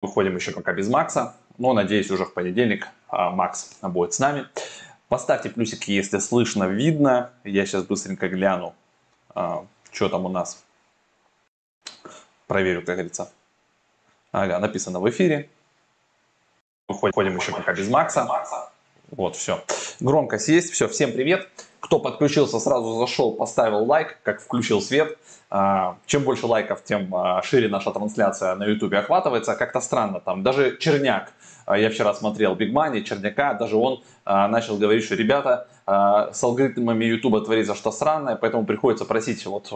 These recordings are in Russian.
Выходим еще пока без Макса, но надеюсь уже в понедельник а, Макс будет с нами. Поставьте плюсики, если слышно, видно. Я сейчас быстренько гляну, а, что там у нас. Проверю, как говорится. Ага, написано в эфире. Выходим еще пока без Макса. Вот, все. Громкость есть. Все, всем привет. Кто подключился, сразу зашел, поставил лайк, как включил свет. А, чем больше лайков, тем а, шире наша трансляция на YouTube охватывается. Как-то странно там. Даже Черняк, а, я вчера смотрел Big Money, Черняка, даже он начал говорить, что ребята, с алгоритмами YouTube творится что странное, поэтому приходится просить, вот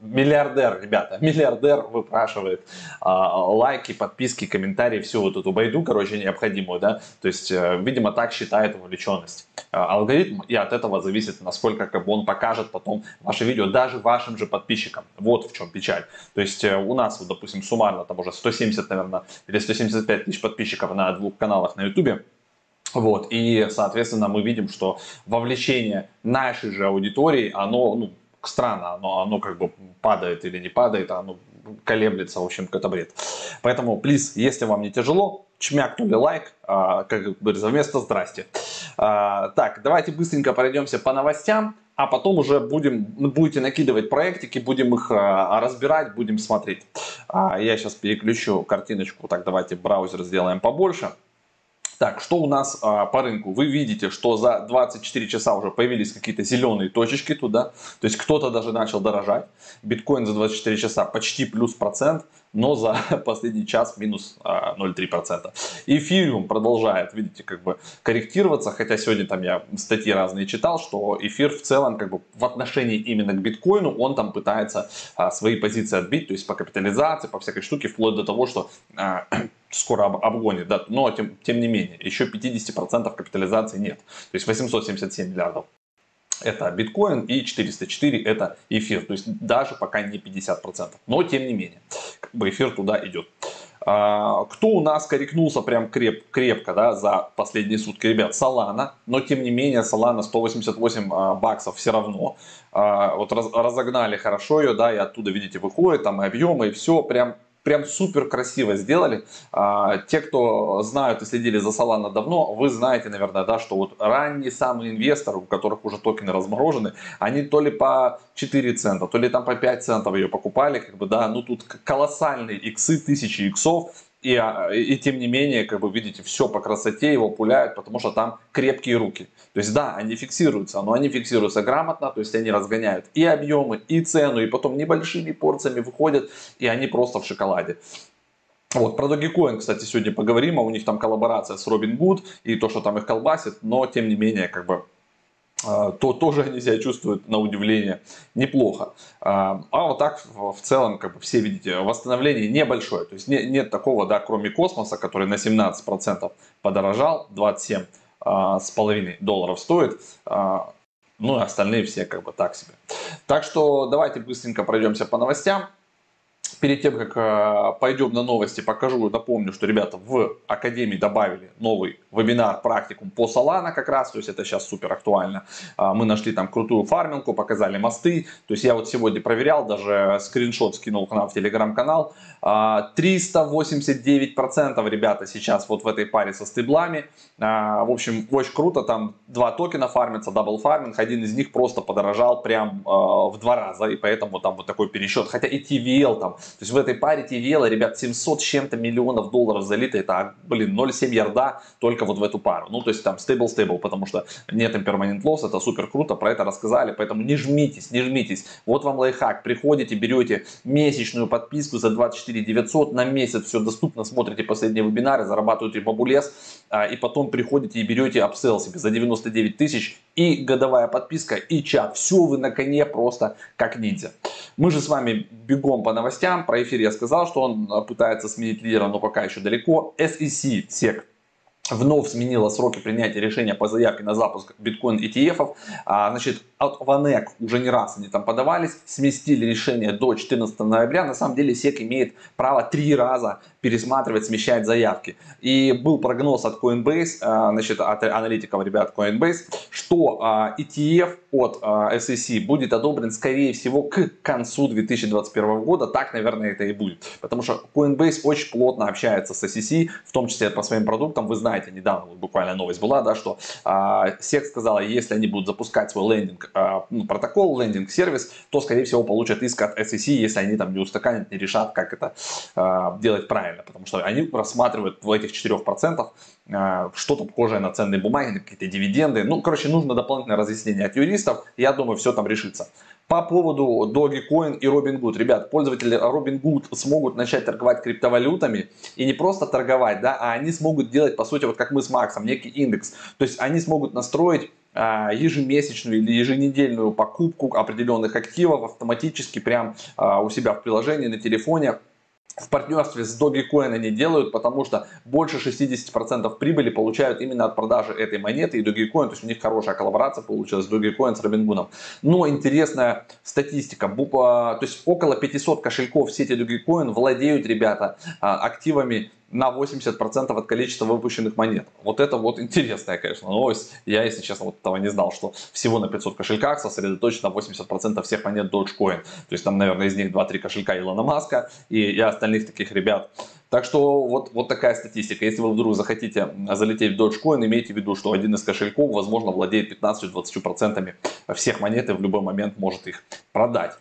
миллиардер, ребята, миллиардер выпрашивает а, лайки, подписки, комментарии, всю вот эту байду, короче, необходимую, да, то есть, э, видимо, так считает вовлеченность. А, алгоритм, и от этого зависит, насколько как бы он покажет потом ваше видео даже вашим же подписчикам. Вот в чем печаль. То есть, э, у нас, вот, допустим, суммарно там уже 170, наверное, или 175 тысяч подписчиков на двух каналах на YouTube, вот, и, соответственно, мы видим, что вовлечение нашей же аудитории, оно, ну, странно, оно, оно как бы падает или не падает, оно колеблется, в общем, какой-то бред. Поэтому, плиз, если вам не тяжело, чмякнули лайк, а, как говорится, вместо здрасте. А, так, давайте быстренько пройдемся по новостям, а потом уже будем, будете накидывать проектики, будем их а, разбирать, будем смотреть. А, я сейчас переключу картиночку, так давайте браузер сделаем побольше. Так, что у нас а, по рынку? Вы видите, что за 24 часа уже появились какие-то зеленые точечки туда. То есть кто-то даже начал дорожать. Биткоин за 24 часа почти плюс процент, но за последний час минус а, 0,3%. Эфириум продолжает, видите, как бы корректироваться. Хотя сегодня там я статьи разные читал, что эфир в целом как бы в отношении именно к биткоину он там пытается а, свои позиции отбить. То есть по капитализации, по всякой штуке, вплоть до того, что а, скоро об, обгонит, да, но тем, тем не менее, еще 50% капитализации нет. То есть 877 миллиардов это биткоин и 404 это эфир. То есть даже пока не 50%. Но тем не менее, как бы эфир туда идет. А, кто у нас корректнулся прям креп, крепко да, за последние сутки, ребят? Solana. Но тем не менее, Solana 188 а, баксов все равно. А, вот раз, разогнали хорошо ее, да, и оттуда, видите, выходит там и объемы, и все прям прям супер красиво сделали. А, те, кто знают и следили за Solana давно, вы знаете, наверное, да, что вот ранние самые инвесторы, у которых уже токены разморожены, они то ли по 4 цента, то ли там по 5 центов ее покупали, как бы, да, ну тут колоссальные иксы, тысячи иксов, и, а, и тем не менее, как бы видите, все по красоте его пуляют, потому что там крепкие руки. То есть да, они фиксируются, но они фиксируются грамотно, то есть они разгоняют и объемы, и цену, и потом небольшими порциями выходят, и они просто в шоколаде. Вот, про Dogecoin, кстати, сегодня поговорим, а у них там коллаборация с Robinhood и то, что там их колбасит, но тем не менее, как бы то тоже они себя чувствуют, на удивление, неплохо. А, а вот так в целом, как бы все видите, восстановление небольшое. То есть нет такого, да, кроме космоса, который на 17% подорожал, 27 а, с половиной долларов стоит. Ну и остальные все как бы так себе. Так что давайте быстренько пройдемся по новостям перед тем, как пойдем на новости, покажу, напомню, что ребята в Академии добавили новый вебинар, практикум по Solana как раз, то есть это сейчас супер актуально. А, мы нашли там крутую фарминку, показали мосты, то есть я вот сегодня проверял, даже скриншот скинул к нам в телеграм-канал. 389% а, ребята сейчас вот в этой паре со стейблами. А, в общем, очень круто, там два токена фармятся, double farming, один из них просто подорожал прям в два раза, и поэтому там вот такой пересчет. Хотя и TVL там то есть в этой паре TVL, ребят, 700 с чем-то миллионов долларов залито. Это, блин, 0,7 ярда только вот в эту пару. Ну, то есть там stable-stable, потому что нет impermanent loss, это супер круто, про это рассказали. Поэтому не жмитесь, не жмитесь. Вот вам лайфхак. Приходите, берете месячную подписку за 24 900 на месяц. Все доступно, смотрите последние вебинары, зарабатываете бабулес. А, и потом приходите и берете апсел себе за 99 тысяч и годовая подписка, и чат. Все вы на коне просто как ниндзя. Мы же с вами бегом по новостям. Про эфир я сказал, что он а, пытается сменить лидера, но пока еще далеко. SEC, SEC вновь сменила сроки принятия решения по заявке на запуск биткоин ETF. А, значит, от Vanek уже не раз они там подавались, сместили решение до 14 ноября. На самом деле SEC имеет право три раза пересматривать, смещать заявки. И был прогноз от Coinbase, а, значит, от аналитиков ребят Coinbase, что а, ETF от SEC будет одобрен, скорее всего, к концу 2021 года. Так, наверное, это и будет. Потому что Coinbase очень плотно общается с SEC, в том числе по своим продуктам. Вы знаете, недавно буквально новость была, да, что SEC сказала, если они будут запускать свой лендинг, ну, протокол, лендинг-сервис, то, скорее всего, получат иск от SEC, если они там не устаканят, не решат, как это делать правильно потому что они рассматривают в этих 4% э, что-то похожее на ценные бумаги, какие-то дивиденды. Ну, короче, нужно дополнительное разъяснение от юристов. Я думаю, все там решится. По поводу Dogecoin и Robinhood. Ребят, пользователи Robinhood смогут начать торговать криптовалютами и не просто торговать, да, а они смогут делать, по сути, вот как мы с Максом, некий индекс. То есть они смогут настроить а, ежемесячную или еженедельную покупку определенных активов автоматически прям а, у себя в приложении на телефоне. В партнерстве с Dogecoin они делают, потому что больше 60% прибыли получают именно от продажи этой монеты и Dogecoin, то есть у них хорошая коллаборация получилась с Dogecoin, с Robinhood. Но интересная статистика, то есть около 500 кошельков в сети Dogecoin владеют ребята а, активами на 80% от количества выпущенных монет. Вот это вот интересная, конечно, новость. Я, если честно, вот этого не знал, что всего на 500 кошельках сосредоточено 80% всех монет Dogecoin. То есть там, наверное, из них 2-3 кошелька Илона Маска и, и остальных таких ребят. Так что вот, вот такая статистика. Если вы вдруг захотите залететь в Dogecoin, имейте в виду, что один из кошельков, возможно, владеет 15-20% всех монет и в любой момент может их продать.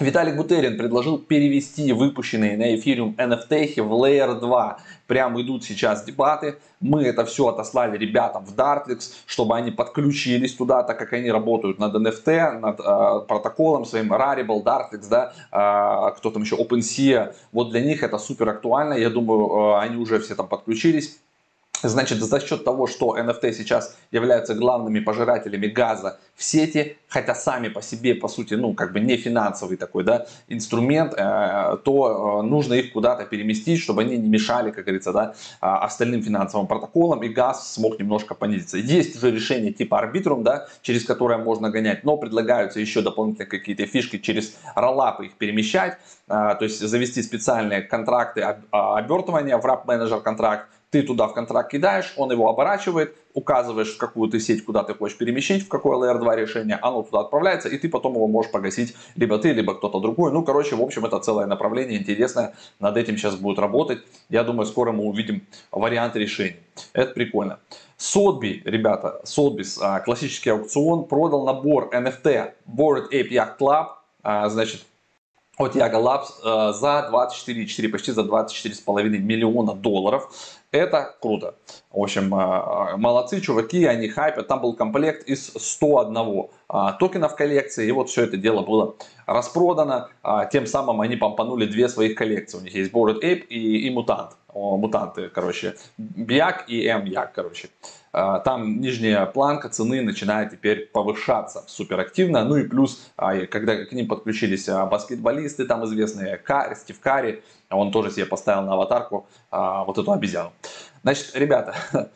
Виталик Бутерин предложил перевести выпущенные на эфириум NFT в Layer 2. Прям идут сейчас дебаты. Мы это все отослали ребятам в Dartlix, чтобы они подключились туда, так как они работают над NFT, над э, протоколом своим Rarible, Dartlix, да, э, кто там еще, OpenSea. Вот для них это супер актуально. Я думаю, э, они уже все там подключились. Значит, за счет того, что NFT сейчас являются главными пожирателями газа в сети, хотя сами по себе, по сути, ну, как бы не финансовый такой, да, инструмент, э, то э, нужно их куда-то переместить, чтобы они не мешали, как говорится, да, а, остальным финансовым протоколам, и газ смог немножко понизиться. Есть уже решение типа Arbitrum, да, через которое можно гонять, но предлагаются еще дополнительные какие-то фишки через роллапы их перемещать, э, то есть завести специальные контракты обертывания в Manager контракт, ты туда в контракт кидаешь, он его оборачивает, указываешь, в какую ты сеть, куда ты хочешь перемещить, в какое Layer 2 решение, оно туда отправляется, и ты потом его можешь погасить либо ты, либо кто-то другой. Ну, короче, в общем, это целое направление интересное, над этим сейчас будет работать. Я думаю, скоро мы увидим варианты решений. Это прикольно. Сотби, ребята, Сотбис, классический аукцион, продал набор NFT Board Ape Yacht Club, а, значит, от Yaga Labs э, за 24,4, почти за 24,5 миллиона долларов. Это круто. В общем, э, молодцы, чуваки, они хайпят. Там был комплект из 101 а, токенов коллекции. И вот все это дело было распродано. А, тем самым они помпанули две своих коллекции. У них есть Bored Ape и, и Mutant. О, мутанты, короче. Биак и М-Як, короче. А, там нижняя планка цены начинает теперь повышаться суперактивно. Ну и плюс, когда к ним подключились баскетболисты, там известные Кари, Стив Карри, он тоже себе поставил на аватарку вот эту обезьяну. Значит, ребята,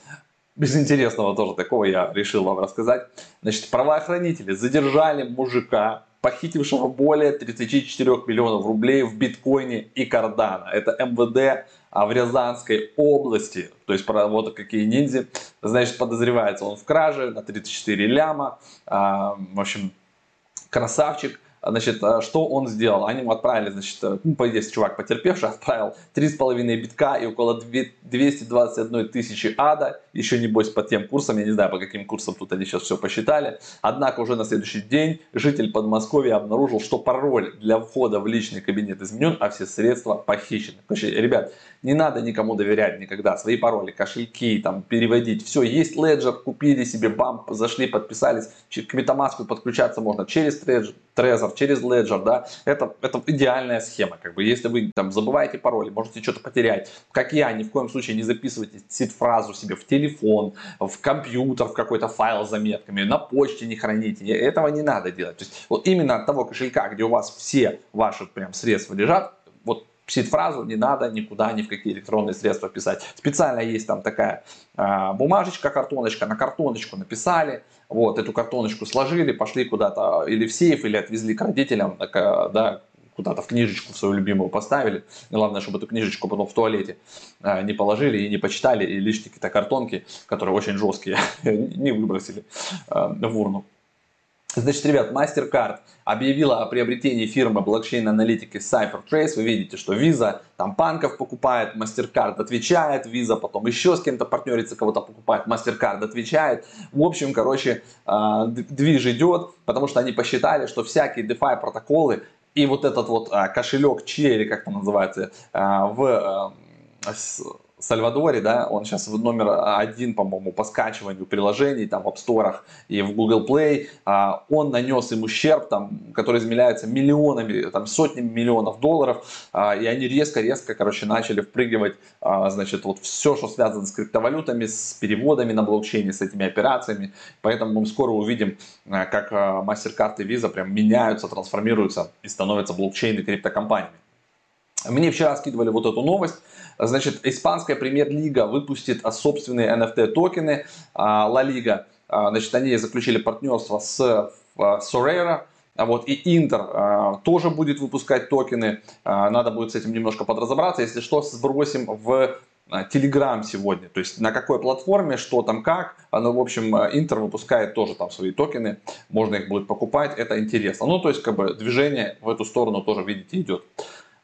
без интересного тоже такого я решил вам рассказать. Значит, правоохранители задержали мужика, похитившего более 34 миллионов рублей в биткоине и кардана. Это МВД а в Рязанской области. То есть вот какие ниндзя. Значит, подозревается он в краже на 34 ляма. А, в общем, красавчик. Значит, а что он сделал? Они ему отправили, значит, э, ну, по идее, чувак потерпевший отправил 3,5 битка и около 221 тысячи ада. Еще небось по тем курсам, я не знаю, по каким курсам тут они сейчас все посчитали. Однако уже на следующий день житель Подмосковья обнаружил, что пароль для входа в личный кабинет изменен, а все средства похищены. Короче, ребят, не надо никому доверять никогда. Свои пароли, кошельки, там, переводить. Все, есть Ledger, купили себе бамп, зашли, подписались. К Metamask подключаться можно через Trezor, через Ledger, да. Это, это идеальная схема. Как бы, если вы там забываете пароли, можете что-то потерять. Как я, ни в коем случае не записывайте сид-фразу себе в телефон, в компьютер, в какой-то файл с заметками, на почте не храните. Этого не надо делать. То есть, вот именно от того кошелька, где у вас все ваши прям средства лежат, вот Сид-фразу не надо никуда, ни в какие электронные средства писать. Специально есть там такая э, бумажечка, картоночка, на картоночку написали, вот, эту картоночку сложили, пошли куда-то или в сейф, или отвезли к родителям, да, куда-то в книжечку свою любимую поставили. Главное, чтобы эту книжечку потом в туалете э, не положили и не почитали, и лишние какие-то картонки, которые очень жесткие, не выбросили э, в урну. Значит, ребят, MasterCard объявила о приобретении фирмы блокчейн-аналитики CypherTrace. Вы видите, что Visa там панков покупает, MasterCard отвечает, Visa потом еще с кем-то партнерится, кого-то покупает, MasterCard отвечает. В общем, короче, э, движ идет, потому что они посчитали, что всякие DeFi протоколы и вот этот вот а, кошелек Че, или как там называется, а, в Сальвадоре, да, он сейчас номер один, по-моему, по скачиванию приложений там в App Store и в Google Play, а, он нанес им ущерб, там, который измеряется миллионами, там, сотнями миллионов долларов, а, и они резко-резко, короче, начали впрыгивать, а, значит, вот все, что связано с криптовалютами, с переводами на блокчейне, с этими операциями, поэтому мы скоро увидим, как MasterCard и Visa прям меняются, трансформируются и становятся блокчейны криптокомпаниями. Мне вчера скидывали вот эту новость. Значит, испанская премьер-лига выпустит собственные NFT токены. Ла Лига, значит, они заключили партнерство с Sorera. Вот, и Интер а, тоже будет выпускать токены. А, надо будет с этим немножко подразобраться. Если что, сбросим в Telegram сегодня. То есть на какой платформе, что там как. Ну, в общем, Интер выпускает тоже там свои токены. Можно их будет покупать. Это интересно. Ну, то есть, как бы движение в эту сторону тоже, видите, идет.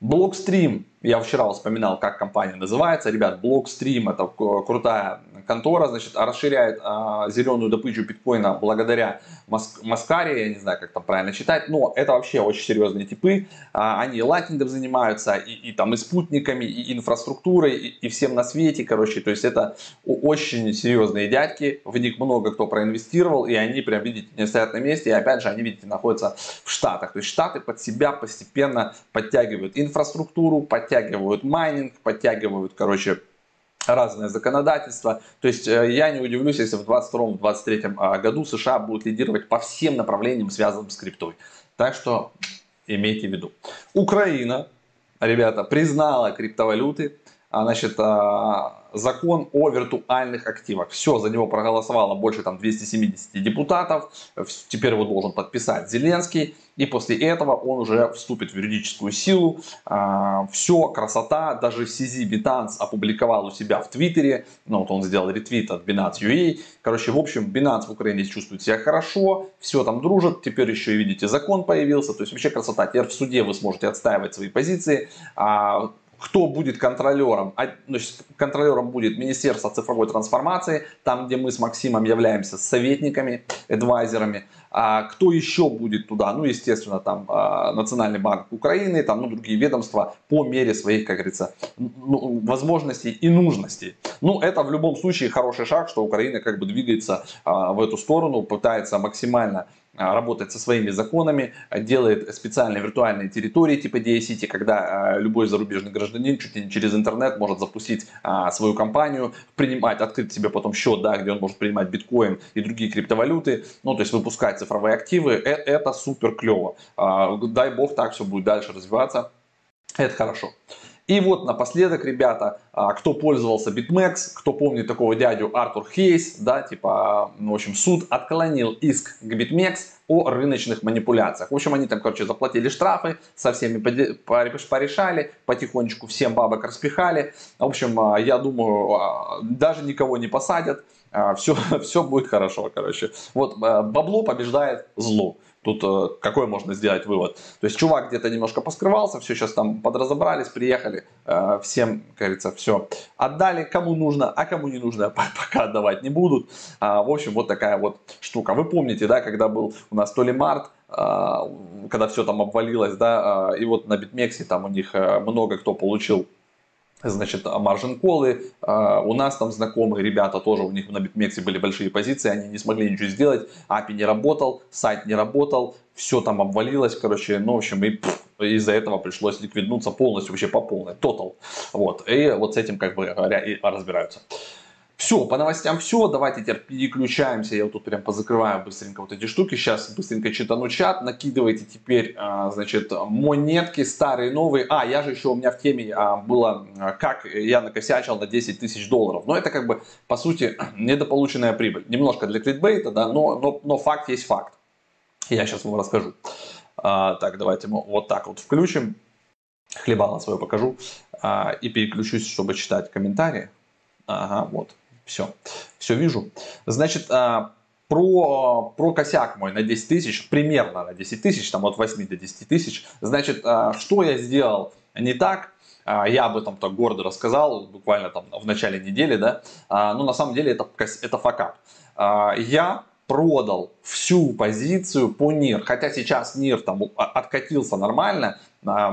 Blockstream, я вчера вспоминал, как компания называется. Ребят, Blockstream это крутая контора, значит, расширяет а, зеленую добычу биткоина благодаря Моск Маскаре, я не знаю, как там правильно читать, но это вообще очень серьезные типы. А, они лайтингом занимаются, и, и там и спутниками, и инфраструктурой, и, и всем на свете, короче. То есть это очень серьезные дядьки, в них много кто проинвестировал, и они прям, видите, не стоят на месте, и опять же, они, видите, находятся в Штатах. То есть Штаты под себя постепенно подтягивают инфраструктуру, подтягивают майнинг, подтягивают, короче, разное законодательство. То есть э, я не удивлюсь, если в 2022-2023 а, году США будут лидировать по всем направлениям, связанным с криптой. Так что имейте в виду. Украина, ребята, признала криптовалюты. А, значит, а, закон о виртуальных активах. Все, за него проголосовало больше там 270 депутатов. Теперь его должен подписать Зеленский. И после этого он уже вступит в юридическую силу. А, Все, красота. Даже CZ Binance опубликовал у себя в Твиттере. Ну, вот он сделал ретвит от Binance UA. Короче, в общем, Binance в Украине чувствует себя хорошо. Все там дружат. Теперь еще видите, закон появился. То есть вообще красота. Теперь в суде вы сможете отстаивать свои позиции. Кто будет контролером? А, значит, контролером будет Министерство цифровой трансформации, там, где мы с Максимом являемся советниками, адвайзерами. А кто еще будет туда? Ну, естественно, там а, Национальный банк Украины, там, ну, другие ведомства по мере своих, как говорится, ну, возможностей и нужностей. Ну, это в любом случае хороший шаг, что Украина как бы двигается а, в эту сторону, пытается максимально работает со своими законами, делает специальные виртуальные территории типа DACity, когда а, любой зарубежный гражданин чуть ли не через интернет может запустить а, свою компанию, принимать, открыть себе потом счет, да, где он может принимать биткоин и другие криптовалюты, ну, то есть выпускать цифровые активы, э, это супер клево. Дай бог так все будет дальше развиваться, это хорошо. И вот напоследок, ребята, а, кто пользовался BitMEX, кто помнит такого дядю Артур Хейс, да, типа, ну, в общем, суд отклонил иск к BitMEX о рыночных манипуляциях. В общем, они там, короче, заплатили штрафы, со всеми порешали, потихонечку всем бабок распихали. В общем, а, я думаю, а, даже никого не посадят, все, все будет хорошо, короче. Вот бабло побеждает зло. Тут э, какой можно сделать вывод? То есть чувак где-то немножко поскрывался, все сейчас там подразобрались, приехали, э, всем, как говорится, все отдали, кому нужно, а кому не нужно, пока отдавать не будут. А, в общем, вот такая вот штука. Вы помните, да, когда был у нас то ли март, а, когда все там обвалилось, да, а, и вот на Битмексе там у них э, много кто получил Значит, маржин колы, у нас там знакомые ребята тоже, у них на битмексе были большие позиции, они не смогли ничего сделать, API не работал, сайт не работал, все там обвалилось, короче, ну, в общем, и из-за этого пришлось ликвиднуться полностью, вообще по полной, total. Вот, и вот с этим, как бы разбираются. Все, по новостям все, давайте теперь переключаемся, я вот тут прям позакрываю быстренько вот эти штуки, сейчас быстренько читану чат, накидывайте теперь, а, значит, монетки старые, новые, а, я же еще, у меня в теме а, было, как я накосячил на 10 тысяч долларов, но это как бы, по сути, недополученная прибыль, немножко для кликбейта, да, но, но, но факт есть факт, я сейчас вам расскажу. А, так, давайте мы вот так вот включим, хлебало свое покажу. А, и переключусь, чтобы читать комментарии. Ага, вот. Все, все вижу. Значит, а, про, про косяк мой на 10 тысяч, примерно на 10 тысяч, там от 8 до 10 тысяч. Значит, а, что я сделал не так, а, я об этом так гордо рассказал, буквально там в начале недели, да, но на самом деле это, это факап. Я продал всю позицию по НИР, хотя сейчас НИР там откатился нормально,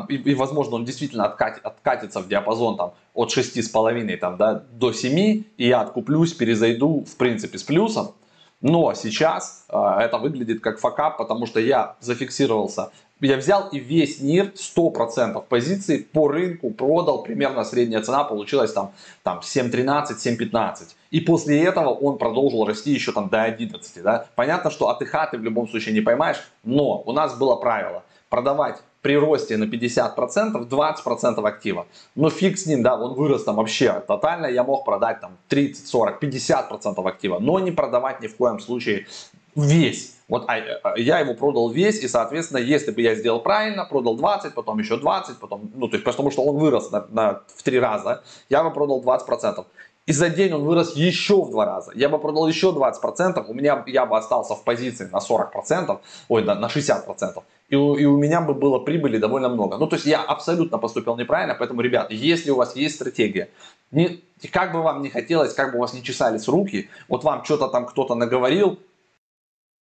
и, и возможно он действительно откат, откатится в диапазон там от 6,5 там, да, до 7, и я откуплюсь, перезайду в принципе с плюсом. Но сейчас э, это выглядит как факап, потому что я зафиксировался. Я взял и весь НИР 100% позиций по рынку продал. Примерно средняя цена получилась там, там 7.13, 7.15. И после этого он продолжил расти еще там до 11. Да? Понятно, что ИХА ты в любом случае не поймаешь. Но у нас было правило продавать при росте на 50%, 20% актива. Но фиг с ним, да, он вырос там вообще тотально, я мог продать там 30, 40, 50% актива, но не продавать ни в коем случае весь. Вот а, а, я его продал весь, и, соответственно, если бы я сделал правильно, продал 20, потом еще 20, потом, ну, то есть, потому что он вырос на, на, в три раза, я бы продал 20%. И за день он вырос еще в два раза. Я бы продал еще 20%, у меня, я бы остался в позиции на 40%, ой, на, на 60% и у, и у меня бы было прибыли довольно много. Ну, то есть я абсолютно поступил неправильно, поэтому, ребят, если у вас есть стратегия, не, как бы вам не хотелось, как бы у вас не чесались руки, вот вам что-то там кто-то наговорил,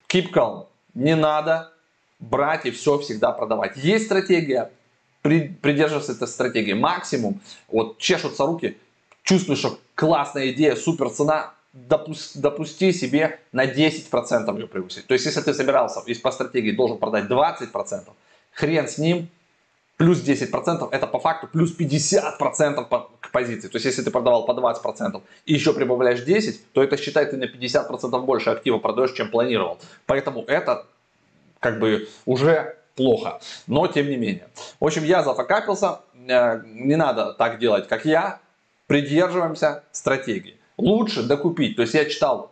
keep calm, не надо брать и все всегда продавать. Есть стратегия, при, придерживаться этой стратегии. Максимум, вот чешутся руки, чувствуешь, что классная идея, супер цена, допусти, допусти себе на 10% ее превысить. То есть, если ты собирался и по стратегии должен продать 20%, хрен с ним, плюс 10% это по факту плюс 50% по, к позиции. То есть, если ты продавал по 20% и еще прибавляешь 10%, то это считай ты на 50% больше актива продаешь, чем планировал. Поэтому это как бы уже плохо. Но тем не менее. В общем, я зафакапился. Э, не надо так делать, как я. Придерживаемся стратегии лучше докупить. То есть я читал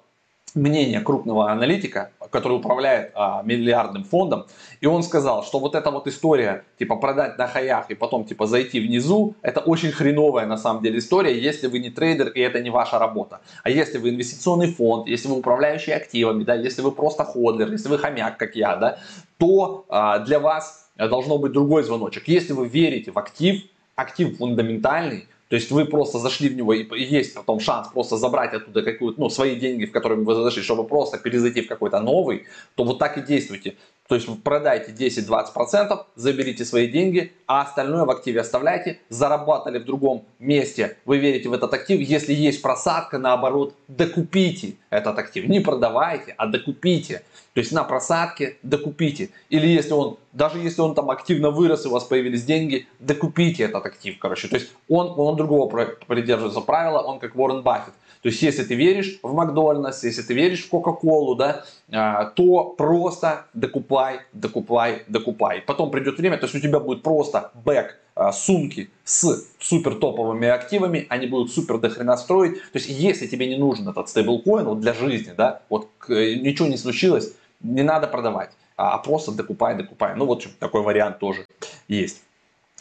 мнение крупного аналитика, который управляет а, миллиардным фондом, и он сказал, что вот эта вот история, типа продать на хаях и потом типа зайти внизу, это очень хреновая на самом деле история, если вы не трейдер и это не ваша работа. А если вы инвестиционный фонд, если вы управляющий активами, да, если вы просто ходлер, если вы хомяк, как я, да, то а, для вас должно быть другой звоночек. Если вы верите в актив, актив фундаментальный, то есть вы просто зашли в него и есть потом шанс просто забрать оттуда какую-то, ну, свои деньги, в которые вы зашли, чтобы просто перезайти в какой-то новый, то вот так и действуйте. То есть продайте 10-20%, заберите свои деньги, а остальное в активе оставляйте. Заработали в другом месте, вы верите в этот актив. Если есть просадка, наоборот, докупите этот актив. Не продавайте, а докупите. То есть на просадке докупите. Или если он, даже если он там активно вырос и у вас появились деньги, докупите этот актив, короче. То есть он, он другого придерживается правила, он как Уоррен Баффет. То есть, если ты веришь в Макдональдс, если ты веришь в Кока-Колу, да, то просто докупай, докупай, докупай. Потом придет время, то есть у тебя будет просто бэк а, сумки с супер топовыми активами, они будут супер дохрена строить. То есть, если тебе не нужен этот стейблкоин вот для жизни, да, вот ничего не случилось, не надо продавать, а просто докупай, докупай. Ну, вот такой вариант тоже есть.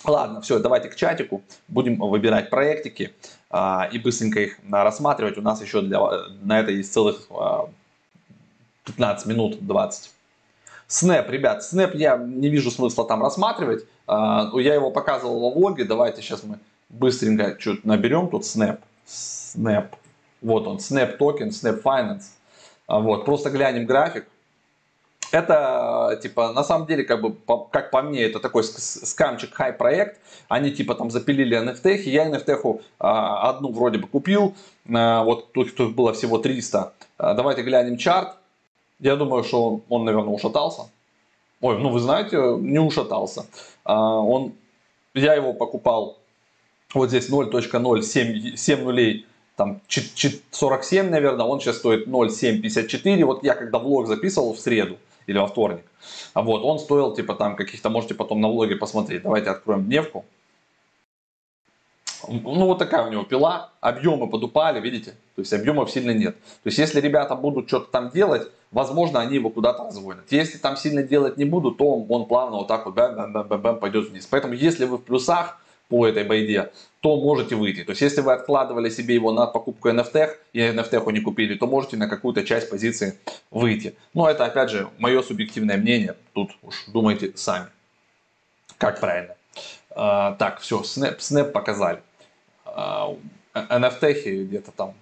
Ладно, все, давайте к чатику. Будем выбирать проектики а, и быстренько их а, рассматривать. У нас еще для, на это есть целых а, 15 минут, 20. Снэп, ребят, Снэп я не вижу смысла там рассматривать. А, я его показывал во влоге. Давайте сейчас мы быстренько что-то наберем. Тут Снэп. Снэп. Вот он, Snap токен, Snap Finance. А, вот, просто глянем график. Это, типа, на самом деле, как бы, по, как по мне, это такой скамчик хайп проект. Они, типа, там запилили NFT. Я NFT а, одну вроде бы купил. А, вот тут, тут было всего 300. А, давайте глянем чарт. Я думаю, что он, наверное, ушатался. Ой, ну вы знаете, не ушатался. А, он, я его покупал вот здесь 0.07 7 нулей там 47, наверное, он сейчас стоит 0,754. Вот я когда влог записывал в среду или во вторник, вот, он стоил типа там каких-то, можете потом на влоге посмотреть. Давайте откроем дневку. Ну, вот такая у него пила, объемы подупали, видите? То есть объемов сильно нет. То есть если ребята будут что-то там делать, возможно, они его куда-то разгонят. Если там сильно делать не будут, то он, он плавно вот так вот бэм, бэм, бэм, бэм, бэм, пойдет вниз. Поэтому если вы в плюсах по этой байде, то можете выйти. То есть если вы откладывали себе его на покупку NFT и NFT не купили, то можете на какую-то часть позиции выйти. Но это опять же мое субъективное мнение. Тут уж думайте сами, как правильно. А, так, все, снэп, снэп показали. NFT где-то там.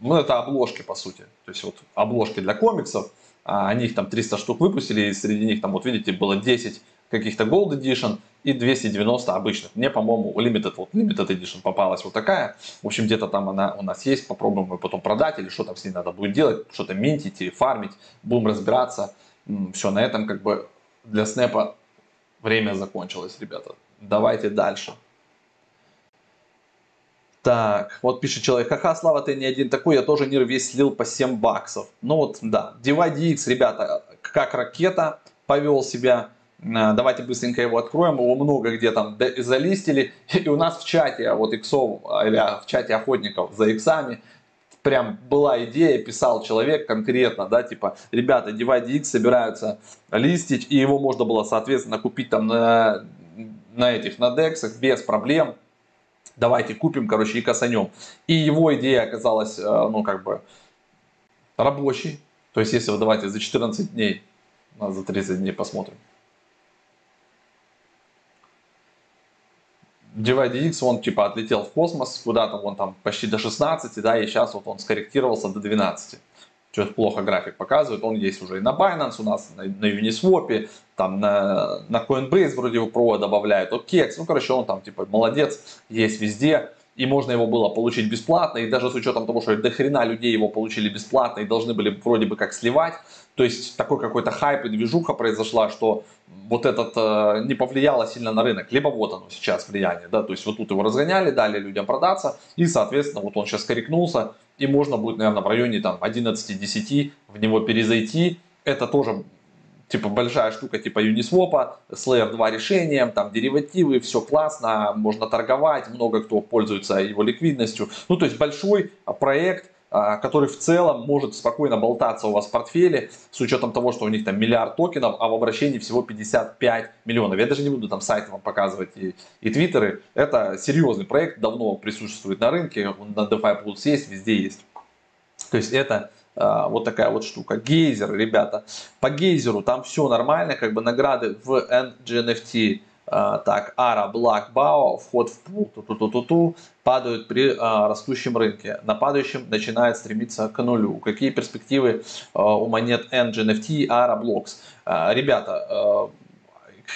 Ну, это обложки, по сути. То есть, вот обложки для комиксов. А они их там 300 штук выпустили, и среди них там, вот видите, было 10 каких-то Gold Edition и 290 обычных. Мне, по-моему, Limited, вот Limited Edition попалась вот такая. В общем, где-то там она у нас есть. Попробуем ее потом продать или что там с ней надо будет делать. Что-то минтить и фармить. Будем разбираться. Все, на этом как бы для снэпа время закончилось, ребята. Давайте дальше. Так, вот пишет человек, ха-ха, Слава, ты не один такой, я тоже нир весь слил по 7 баксов. Ну вот, да, DYDX, ребята, как ракета повел себя. А, давайте быстренько его откроем, его много где там залистили. И у нас в чате, вот иксов, или в чате охотников за иксами, прям была идея, писал человек конкретно, да, типа, ребята, DYDX собираются листить, и его можно было, соответственно, купить там на, на этих, на дексах без проблем давайте купим, короче, и косанем. И его идея оказалась, э, ну, как бы, рабочей. То есть, если вы давайте за 14 дней, за 30 дней посмотрим. DivideX, он типа отлетел в космос, куда-то он там почти до 16, да, и сейчас вот он скорректировался до 12 что-то плохо график показывает, он есть уже и на Binance у нас, на, на Uniswap, там на, на Coinbase вроде его провод добавляют, OKEX, ну короче он там типа молодец, есть везде, и можно его было получить бесплатно, и даже с учетом того, что до хрена людей его получили бесплатно и должны были вроде бы как сливать, то есть такой какой-то хайп и движуха произошла, что вот этот э, не повлияло сильно на рынок, либо вот оно сейчас влияние, да, то есть вот тут его разгоняли, дали людям продаться, и соответственно вот он сейчас коррекнулся, и можно будет, наверное, в районе там 11-10 в него перезайти. Это тоже типа большая штука типа Uniswap, с Layer 2 решением, там деривативы, все классно, можно торговать, много кто пользуется его ликвидностью. Ну, то есть большой проект, который в целом может спокойно болтаться у вас в портфеле, с учетом того, что у них там миллиард токенов, а в обращении всего 55 миллионов. Я даже не буду там сайты вам показывать и, и твиттеры. Это серьезный проект, давно присутствует на рынке, на DeFi Plus есть, везде есть. То есть это а, вот такая вот штука. Гейзер, ребята. По гейзеру там все нормально, как бы награды в NGNFT а, так, ARA, Black, BAO, вход в пул, ту -ту -ту -ту -ту, падают при а, растущем рынке. На падающем начинает стремиться к нулю. Какие перспективы а, у монет NGNFT, ARA, Blocks? А, ребята, а,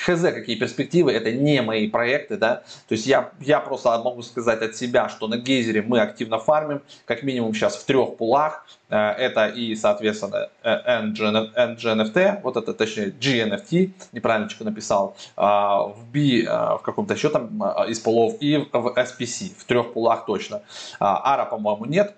хз, какие перспективы, это не мои проекты, да, то есть я, я просто могу сказать от себя, что на Гейзере мы активно фармим, как минимум сейчас в трех пулах, э, это и, соответственно, NGNFT, вот это, точнее, GNFT, неправильно что написал, а, в B, э, в каком-то еще там э, из пулов, и в SPC, в трех пулах точно. Ара, а, по-моему, нет,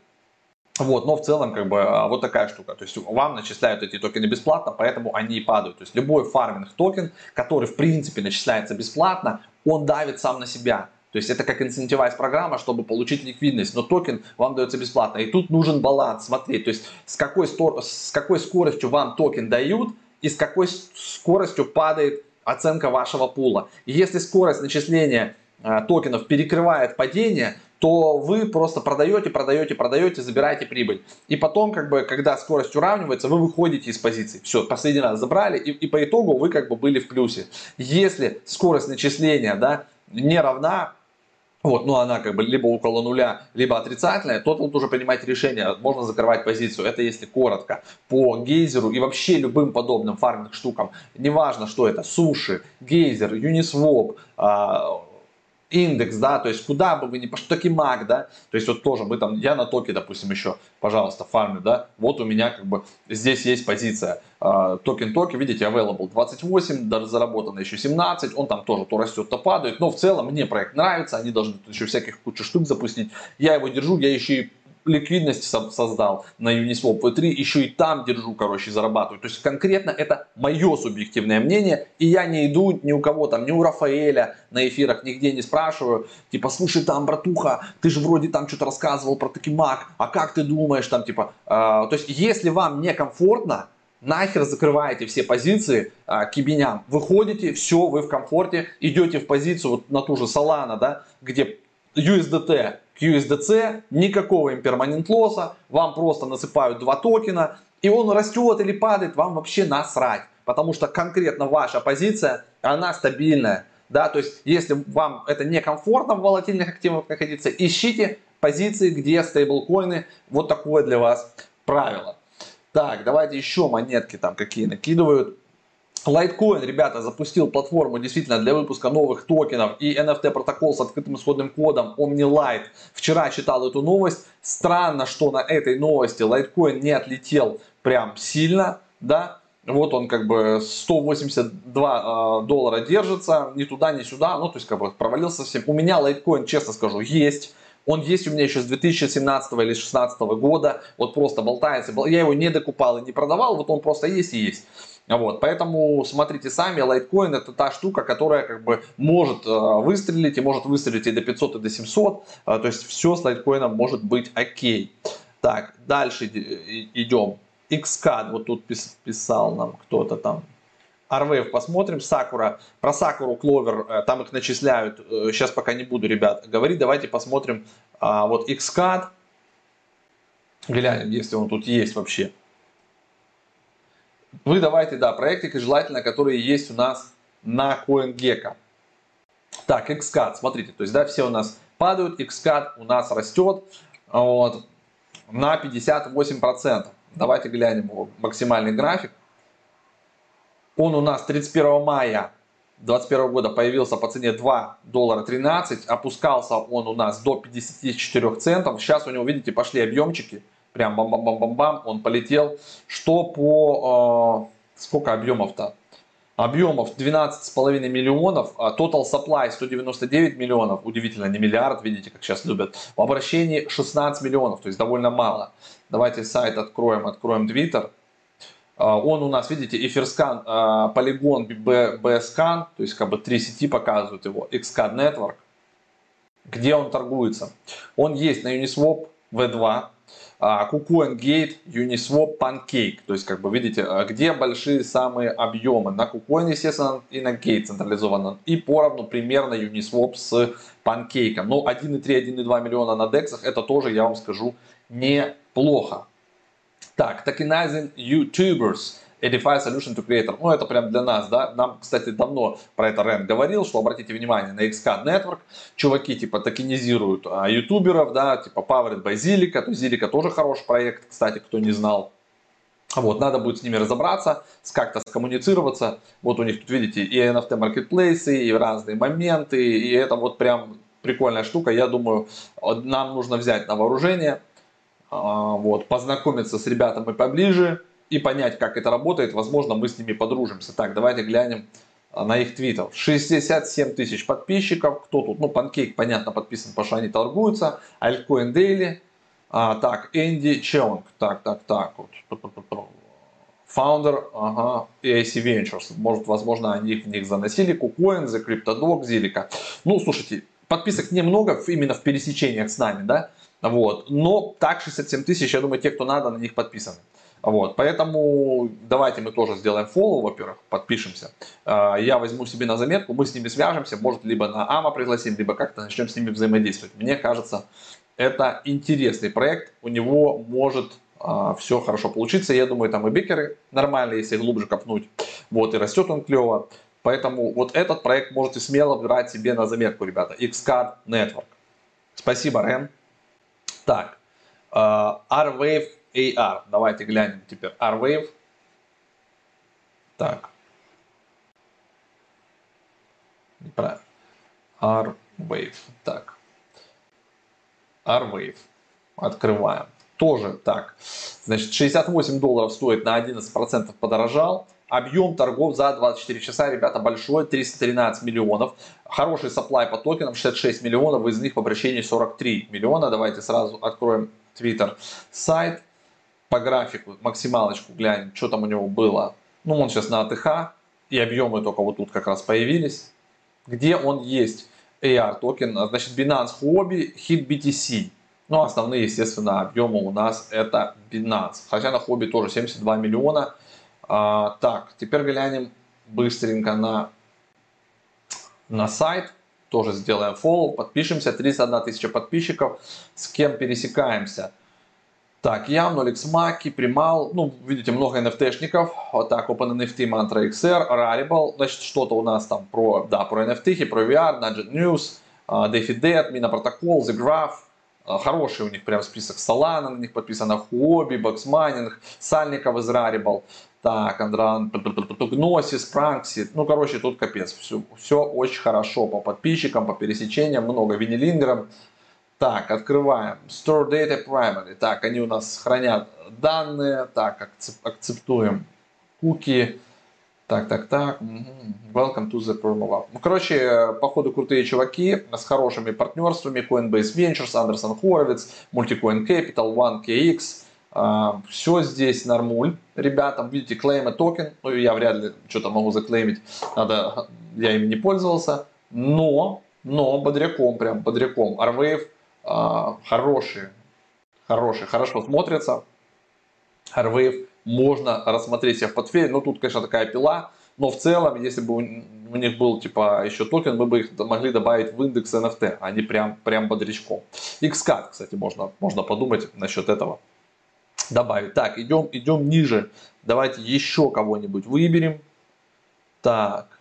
вот, но в целом, как бы, а, вот такая штука. То есть вам начисляют эти токены бесплатно, поэтому они и падают. То есть любой фарминг токен, который в принципе начисляется бесплатно, он давит сам на себя. То есть это как incentivize программа, чтобы получить ликвидность, но токен вам дается бесплатно. И тут нужен баланс, смотреть, то есть с какой, с какой скоростью вам токен дают и с какой скоростью падает оценка вашего пула. И если скорость начисления э, токенов перекрывает падение, то вы просто продаете, продаете, продаете, забираете прибыль. И потом, как бы, когда скорость уравнивается, вы выходите из позиции. Все, последний раз забрали, и, и по итогу вы как бы были в плюсе. Если скорость начисления да, не равна, вот, ну она как бы либо около нуля, либо отрицательная, то тут уже принимать решение, можно закрывать позицию. Это если коротко. По гейзеру и вообще любым подобным фарминг штукам, неважно что это, Sushi, Geyser, Uniswap, индекс, да, то есть куда бы вы ни пошли, маг, да, то есть вот тоже мы там, я на токе, допустим, еще, пожалуйста, фармлю, да, вот у меня как бы здесь есть позиция, э, токен токи, видите, available 28, даже заработано еще 17, он там тоже то растет, то падает, но в целом мне проект нравится, они должны еще всяких кучу штук запустить, я его держу, я еще и ликвидность создал на Uniswap V3, еще и там держу, короче, зарабатываю. То есть конкретно это мое субъективное мнение, и я не иду ни у кого там, ни у Рафаэля на эфирах, нигде не спрашиваю, типа, слушай, там, братуха, ты же вроде там что-то рассказывал про Tokemak, а как ты думаешь, там, типа, э, то есть если вам некомфортно, нахер закрываете все позиции а, кибиням, выходите, все, вы в комфорте, идете в позицию вот на ту же Solana, да, где USDT к USDC, никакого имперманент лосса, вам просто насыпают два токена, и он растет или падает, вам вообще насрать. Потому что конкретно ваша позиция, она стабильная. Да, то есть, если вам это некомфортно в волатильных активах находиться, ищите позиции, где стейблкоины. Вот такое для вас правило. Так, давайте еще монетки там какие накидывают. Litecoin, ребята, запустил платформу действительно для выпуска новых токенов и NFT протокол с открытым исходным кодом OmniLight. Вчера читал эту новость. Странно, что на этой новости Litecoin не отлетел прям сильно, да. Вот он как бы 182 э, доллара держится, ни туда, ни сюда, ну то есть как бы провалился совсем. У меня Litecoin, честно скажу, есть. Он есть у меня еще с 2017 или 2016 года. Вот просто болтается. Я его не докупал и не продавал, вот он просто есть и есть. Вот, поэтому смотрите сами, лайткоин это та штука, которая как бы может э, выстрелить и может выстрелить и до 500 и до 700, э, то есть все с лайткоином может быть окей. Так, дальше идем. XCAD, вот тут писал нам кто-то там. Арвейв посмотрим, Сакура. Про Сакуру, Кловер, э, там их начисляют. Сейчас пока не буду, ребят, говорить. Давайте посмотрим. А, вот XCAD. Глянем, если он тут есть вообще. Вы давайте, да, проектики желательно, которые есть у нас на CoinGecko. Так, XCAD, смотрите, то есть, да, все у нас падают, XCAD у нас растет вот, на 58%. Давайте глянем его максимальный график. Он у нас 31 мая 2021 года появился по цене 2 доллара 13, опускался он у нас до 54 центов. Сейчас у него, видите, пошли объемчики прям бам-бам-бам-бам-бам, он полетел. Что по... Э, сколько объемов-то? Объемов 12,5 миллионов, а total supply 199 миллионов, удивительно, не миллиард, видите, как сейчас любят. В обращении 16 миллионов, то есть довольно мало. Давайте сайт откроем, откроем Twitter. А, он у нас, видите, эфирскан, полигон BSCAN, то есть как бы три сети показывают его, XCAD Network. Где он торгуется? Он есть на Uniswap V2, KuCoin Gate, Uniswap, Pancake. То есть, как бы видите, а, где большие самые объемы. На KuCoin, естественно, и на Gate централизованно. И поровну примерно Uniswap с Pancake. Но 1,3, 1,2 миллиона на DEX это тоже, я вам скажу, неплохо. Так, tokenizing YouTubers. Edify Solution to Creator. Ну, это прям для нас, да. Нам, кстати, давно про это Рен говорил, что обратите внимание на XCAD Network. Чуваки, типа, токенизируют а, ютуберов, да, типа, powered by Zilliqa. То Zilliqa тоже хороший проект, кстати, кто не знал. Вот, надо будет с ними разобраться, как-то скоммуницироваться. Вот у них тут, видите, и NFT маркетплейсы, и разные моменты, и это вот прям прикольная штука. Я думаю, нам нужно взять на вооружение, а, вот, познакомиться с ребятами поближе, и понять, как это работает, возможно, мы с ними подружимся. Так, давайте глянем а, на их твитов. 67 тысяч подписчиков. Кто тут? Ну, Панкейк, понятно, подписан, потому что они торгуются. Altcoin Daily. А, так, Энди Чонг. Так, так, так. Вот. Founder, ага, AIC Ventures. Может, возможно, они в них заносили. KuCoin, The CryptoDog, Zilliqa. Ну, слушайте, подписок немного именно в пересечениях с нами, да? Вот. Но так 67 тысяч, я думаю, те, кто надо, на них подписаны. Вот, поэтому давайте мы тоже сделаем фоллоу, во-первых, подпишемся. А, я возьму себе на заметку, мы с ними свяжемся, может либо на АМА пригласим, либо как-то начнем с ними взаимодействовать. Мне кажется, это интересный проект, у него может а, все хорошо получиться. Я думаю, там и бикеры нормальные, если глубже копнуть. Вот, и растет он клево. Поэтому вот этот проект можете смело брать себе на заметку, ребята. XCAD Network. Спасибо, Рен. Так, uh, R-Wave AR. Давайте глянем теперь R-Wave. Так. Неправильно. Wave. Так. R-Wave. Открываем. Тоже так. Значит, 68 долларов стоит на 11% подорожал. Объем торгов за 24 часа, ребята, большой, 313 миллионов. Хороший supply по токенам, 66 миллионов, из них по обращению 43 миллиона. Давайте сразу откроем Twitter сайт. По графику, максималочку глянем, что там у него было. Ну, он сейчас на АТХ, и объемы только вот тут как раз появились. Где он есть? AR токен, значит, Binance Huobi, HIT BTC. Ну, основные, естественно, объемы у нас это Binance. Хотя на хобби тоже 72 миллиона. А, так, теперь глянем быстренько на, на сайт. Тоже сделаем follow, подпишемся. 31 тысяча подписчиков. С кем пересекаемся? Так, я, Nolix Маки, Примал, ну, видите, много NFT-шников. Вот так, OpenNFT, Mantra XR, Rarible. Значит, что-то у нас там про, да, про NFT, про VR, Nugget News, DeFi Dad, Mina Protocol, The Graph, а, хороший у них прям список Solana, на них подписано Huobi, Boxmining, Сальников из Rarible, так, Андран, Гносис, Пранкси, ну, короче, тут капец, все, все очень хорошо по подписчикам, по пересечениям, много винилингеров. Так, открываем. Store Data Primary. Так, они у нас хранят данные. Так, акцептуем куки. Так, так, так. Welcome to the promo Ну, короче, походу крутые чуваки с хорошими партнерствами. Coinbase Ventures, Anderson Horowitz, Multicoin Capital, OneKX. А, все здесь нормуль. Ребятам, видите, claim токен. Ну, я вряд ли что-то могу заклеймить. Надо, я им не пользовался. Но, но бодряком, прям бодряком. Arweave хорошие, хорошие, хорошо смотрятся. Arweave можно рассмотреть себя в портфеле. Ну, тут, конечно, такая пила, но в целом, если бы у них был типа еще токен, мы бы их могли добавить в индекс NFT, а не прям, прям бодрячком. XCAT, кстати, можно, можно подумать насчет этого. Добавить. Так, идем, идем ниже. Давайте еще кого-нибудь выберем. Так.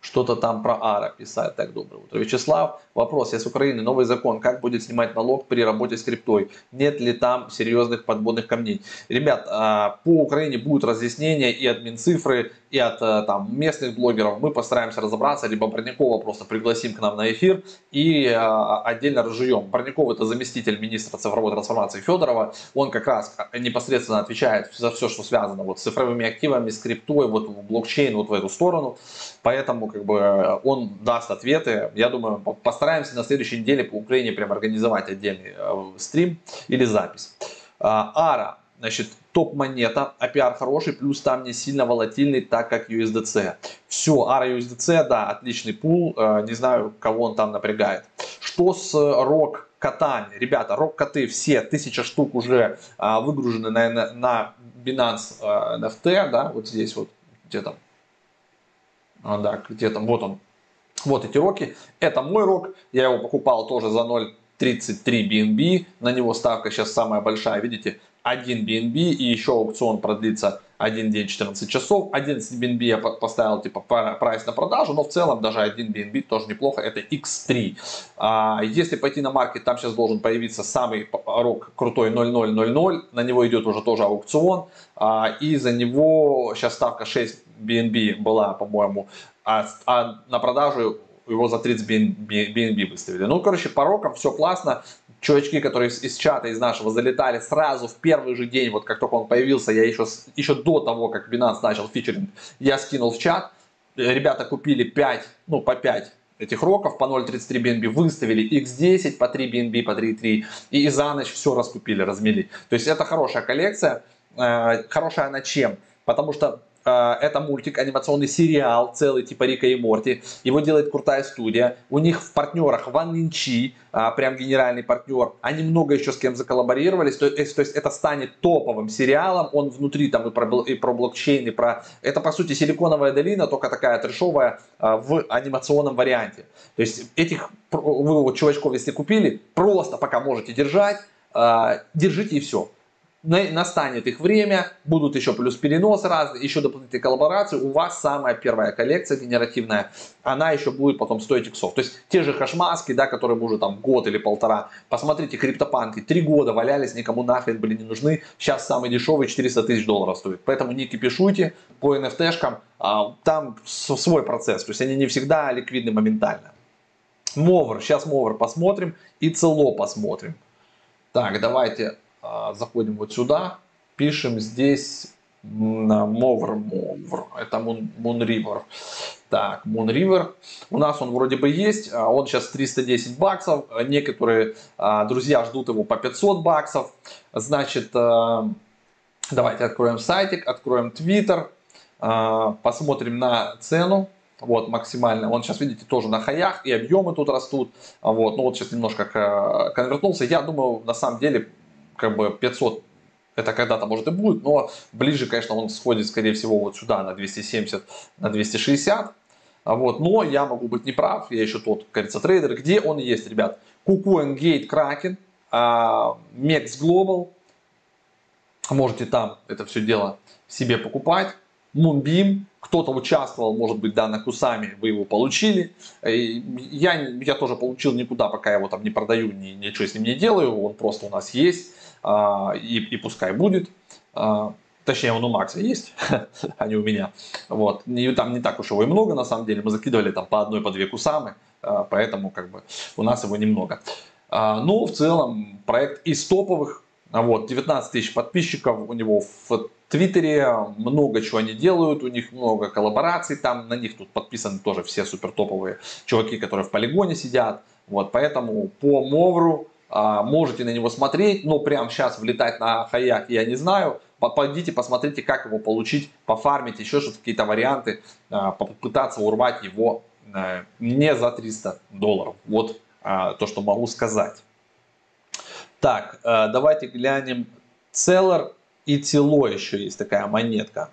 Что-то там про Ара писать. Так, доброе утро. Вячеслав, вопрос. Я с Украины. Новый закон. Как будет снимать налог при работе с криптой? Нет ли там серьезных подводных камней? Ребят, а, по Украине будут разъяснения и от Минцифры, и от э, там, местных блогеров. Мы постараемся разобраться. Либо Бронякова просто пригласим к нам на эфир и а, отдельно разжуем. Броняков это заместитель министра цифровой трансформации Федорова. Он как раз непосредственно отвечает за все, что связано вот, с цифровыми активами, с криптой, вот в блокчейн, вот в эту сторону. Поэтому как бы он даст ответы. Я думаю, постараемся на следующей неделе по Украине прям организовать отдельный э, стрим или запись. А, Ара, значит, топ-монета, APR хороший, плюс там не сильно волатильный, так как USDC. Все, ARA USDC, да, отличный пул, э, не знаю, кого он там напрягает. Что с ROC котами? Ребята, ROC коты все, тысяча штук уже а, выгружены на, на Binance NFT, да, вот здесь вот, где там, а, да, где там, вот он, вот эти роки. Это мой рок, я его покупал тоже за 0.33 BNB, на него ставка сейчас самая большая, видите, 1 BNB и еще аукцион продлится 1 день 14 часов. 11 BNB я поставил типа прайс на продажу, но в целом даже 1 BNB тоже неплохо, это X3. А, если пойти на маркет, там сейчас должен появиться самый рок крутой 0000, на него идет уже тоже аукцион, а, и за него сейчас ставка 6 BNB была, по-моему, а, а на продажу его за 30 BNB выставили. Ну, короче, по рокам все классно. Чувачки, которые из, чата, из нашего залетали сразу в первый же день, вот как только он появился, я еще, еще до того, как Binance начал фичеринг, я скинул в чат. Ребята купили 5, ну, по 5 этих роков по 0.33 BNB выставили X10 по 3 BNB, по 3.3 и за ночь все раскупили, размели. То есть это хорошая коллекция. Э, хорошая на чем? Потому что это мультик, анимационный сериал, целый типа Рика и Морти. Его делает крутая студия. У них в партнерах Ван Линчи, а, прям генеральный партнер. Они много еще с кем заколлаборировались. То есть, то есть это станет топовым сериалом. Он внутри там и про, и про блокчейн, и про... Это по сути силиконовая долина, только такая трешовая а, в анимационном варианте. То есть этих вы вот чувачков, если купили, просто пока можете держать, держите и все настанет их время, будут еще плюс переносы разные, еще дополнительные коллаборации, у вас самая первая коллекция генеративная, она еще будет потом стоить иксов. То есть те же хашмаски, да, которые уже там год или полтора, посмотрите, криптопанки, три года валялись, никому нахрен были не нужны, сейчас самый дешевый 400 тысяч долларов стоит. Поэтому не кипишуйте по NFT-шкам, а, там свой процесс, то есть они не всегда ликвидны моментально. Мовр, сейчас Мовр посмотрим и Цело посмотрим. Так, давайте заходим вот сюда, пишем здесь на Мовр, Мовр, это Moon, Moon. Так, Moon River. У нас он вроде бы есть, а, он сейчас 310 баксов, некоторые а, друзья ждут его по 500 баксов. Значит, а, давайте откроем сайтик, откроем Twitter, посмотрим на цену. Вот, максимально. Он сейчас, видите, тоже на хаях, и объемы тут растут. Вот, ну вот сейчас немножко конвертнулся. Я думаю, на самом деле, как бы 500 это когда-то может и будет, но ближе, конечно, он сходит, скорее всего, вот сюда на 270, на 260. А вот, но я могу быть неправ, я еще тот, кажется, трейдер. Где он есть, ребят? KuCoin Gate Kraken, Mex Global. Можете там это все дело себе покупать. Moonbeam, кто-то участвовал, может быть, да, на Кусами, вы его получили. Я, я тоже получил никуда, пока я его там не продаю, ни, ничего с ним не делаю, он просто у нас есть. А, и, и пускай будет. А, точнее, он у Макса есть, а не у меня. Вот. И там не так уж его и много, на самом деле. Мы закидывали там по одной, по две кусамы, а, поэтому как бы у нас его немного. Но в целом проект из топовых. Вот, 19 тысяч подписчиков у него в Твиттере, много чего они делают, у них много коллабораций, там на них тут подписаны тоже все супер топовые чуваки, которые в полигоне сидят. Вот, поэтому по Мовру можете на него смотреть, но прямо сейчас влетать на хаях я не знаю. Пойдите, посмотрите, как его получить, пофармить, еще что-то, какие-то варианты, а, попытаться урвать его э, не за 300 долларов. Вот а, то, что могу сказать. Так, давайте глянем. Целлер и Тило еще есть такая монетка.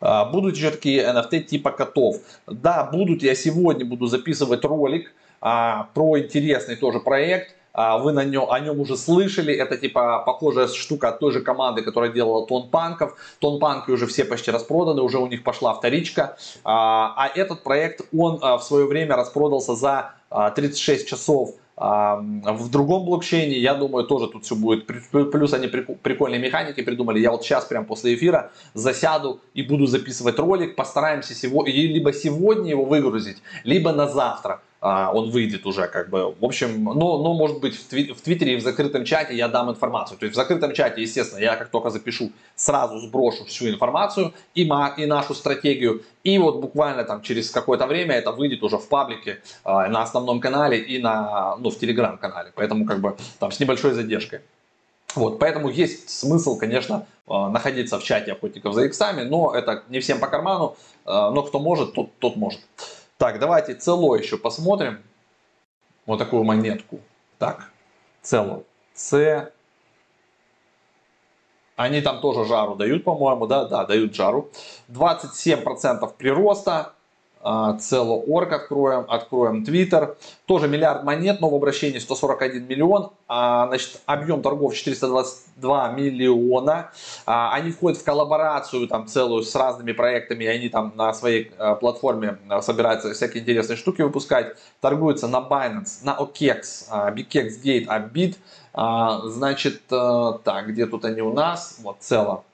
Будут еще такие NFT типа котов. Да, будут. Я сегодня буду записывать ролик про интересный тоже проект. А, вы на нем, о нем уже слышали, это типа похожая штука от той же команды, которая делала тон панков. Тон панки уже все почти распроданы, уже у них пошла вторичка. А, а этот проект, он а, в свое время распродался за 36 часов в другом блокчейне, я думаю, тоже тут все будет. Плюс они прикольные механики придумали. Я вот сейчас прям после эфира засяду и буду записывать ролик. Постараемся сегодня, либо сегодня его выгрузить, либо на завтра он выйдет уже как бы. В общем, но, но может быть в, тви- в Твиттере и в закрытом чате я дам информацию. То есть в закрытом чате, естественно, я как только запишу, сразу сброшу всю информацию и, ма- и нашу стратегию. И вот буквально там через какое-то время это выйдет уже в паблике а, на основном канале и на, ну, в телеграм-канале. Поэтому как бы там с небольшой задержкой. Вот, поэтому есть смысл, конечно, а, находиться в чате охотников за иксами, но это не всем по карману, а, но кто может, тот, тот может. Так, давайте цело еще посмотрим. Вот такую монетку. Так, цело. С. Они там тоже жару дают, по-моему, да? Да, дают жару. 27% прироста. А, Цело.орг откроем, откроем Twitter. Тоже миллиард монет, но в обращении 141 миллион. А, значит, объем торгов 422 миллиона. А, они входят в коллаборацию там целую с разными проектами. И они там на своей платформе собираются всякие интересные штуки выпускать. Торгуются на Binance, на OKEX, BKEX Gate, Abit. Значит, э, так, где тут они у нас? Вот, цело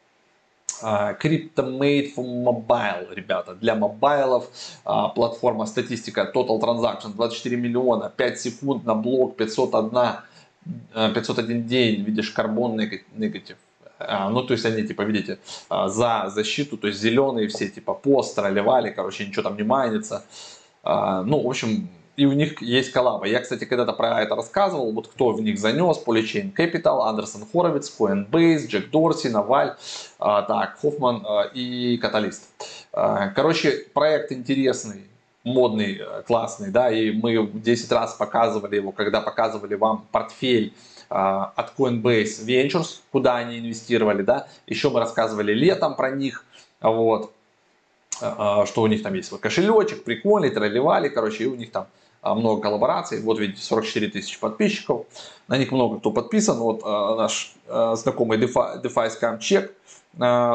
Crypto Made for Mobile, ребята, для мобайлов, а, платформа статистика Total Transaction 24 миллиона, 5 секунд на блок, 501, 501 э, день, видишь, карбон негатив. А, ну, то есть они, типа, видите, а, за защиту, то есть зеленые все, типа, пост, тролливали, короче, ничего там не майнится. Ну, в общем, и у них есть коллаба. Я, кстати, когда-то про это рассказывал, вот кто в них занес, Polychain Capital, Андерсон Хоровиц, Coinbase, Джек Дорси, Наваль, а, так, Хоффман а, и Каталист. А, короче, проект интересный, модный, классный, да, и мы 10 раз показывали его, когда показывали вам портфель от Coinbase Ventures, куда они инвестировали, да, еще мы рассказывали летом про них, вот, что у них там есть вот кошелечек, прикольный, тролливали, короче, и у них там а, много коллабораций. Вот видите, 44 тысячи подписчиков. На них много кто подписан. Вот а, наш а, знакомый DeFi, DeFi Scam Check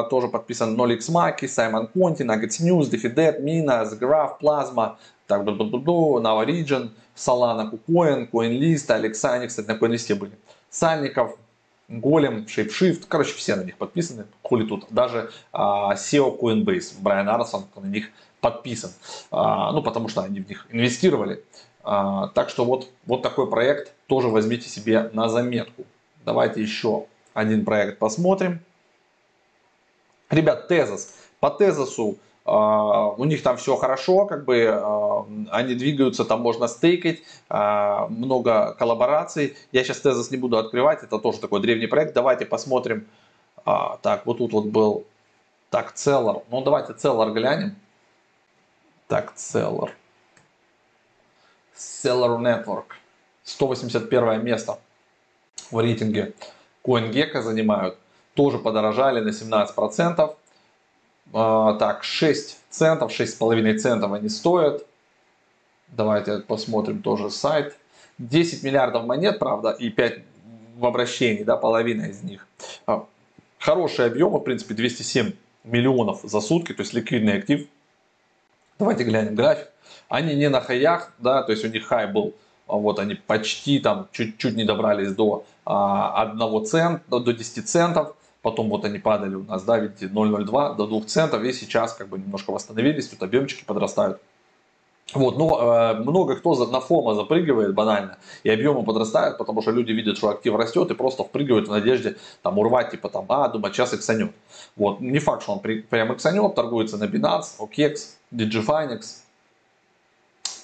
тоже подписан. Nolix Maki, Simon Conti, Nuggets News, DeFi Mina, Zgraph, Plasma, так, ду -ду -ду Nava Region, Solana, KuCoin, CoinList, кстати, на CoinList были. Сальников, Голем, ShapeShift, короче, все на них подписаны. Хули тут. Даже а, SEO Coinbase, Брайан Арсон на них подписан. А, ну, потому что они в них инвестировали. А, так что вот, вот такой проект тоже возьмите себе на заметку. Давайте еще один проект посмотрим. Ребят, Тезос. По Тезосу у них там все хорошо, как бы а, они двигаются, там можно стейкать, а, много коллабораций. Я сейчас Тезос не буду открывать, это тоже такой древний проект. Давайте посмотрим. Так, вот тут вот был, так, Целлар. Ну, давайте Целлар глянем. Так, Целлар. Cellar Network. 181 место в рейтинге CoinGecko занимают. Тоже подорожали на 17%. А, так, 6 центов, 6,5 центов они стоят. Давайте посмотрим тоже сайт. 10 миллиардов монет, правда, и 5 в обращении, да, половина из них. А, хорошие объемы, в принципе, 207 миллионов за сутки, то есть ликвидный актив. Давайте глянем график. Они не на хаях, да, то есть у них хай был, а вот они почти там чуть-чуть не добрались до а, 1 цента, до 10 центов. Потом вот они падали у нас, да, видите, 0,02 до 2 центов, и сейчас как бы немножко восстановились, тут объемчики подрастают. Вот, но э, много кто на фома запрыгивает банально, и объемы подрастают, потому что люди видят, что актив растет, и просто впрыгивают в надежде там урвать, типа там, а, думать, сейчас иксанет. Вот, не факт, что он при, прям иксанет, торгуется на Binance, OKEX, Digifinex.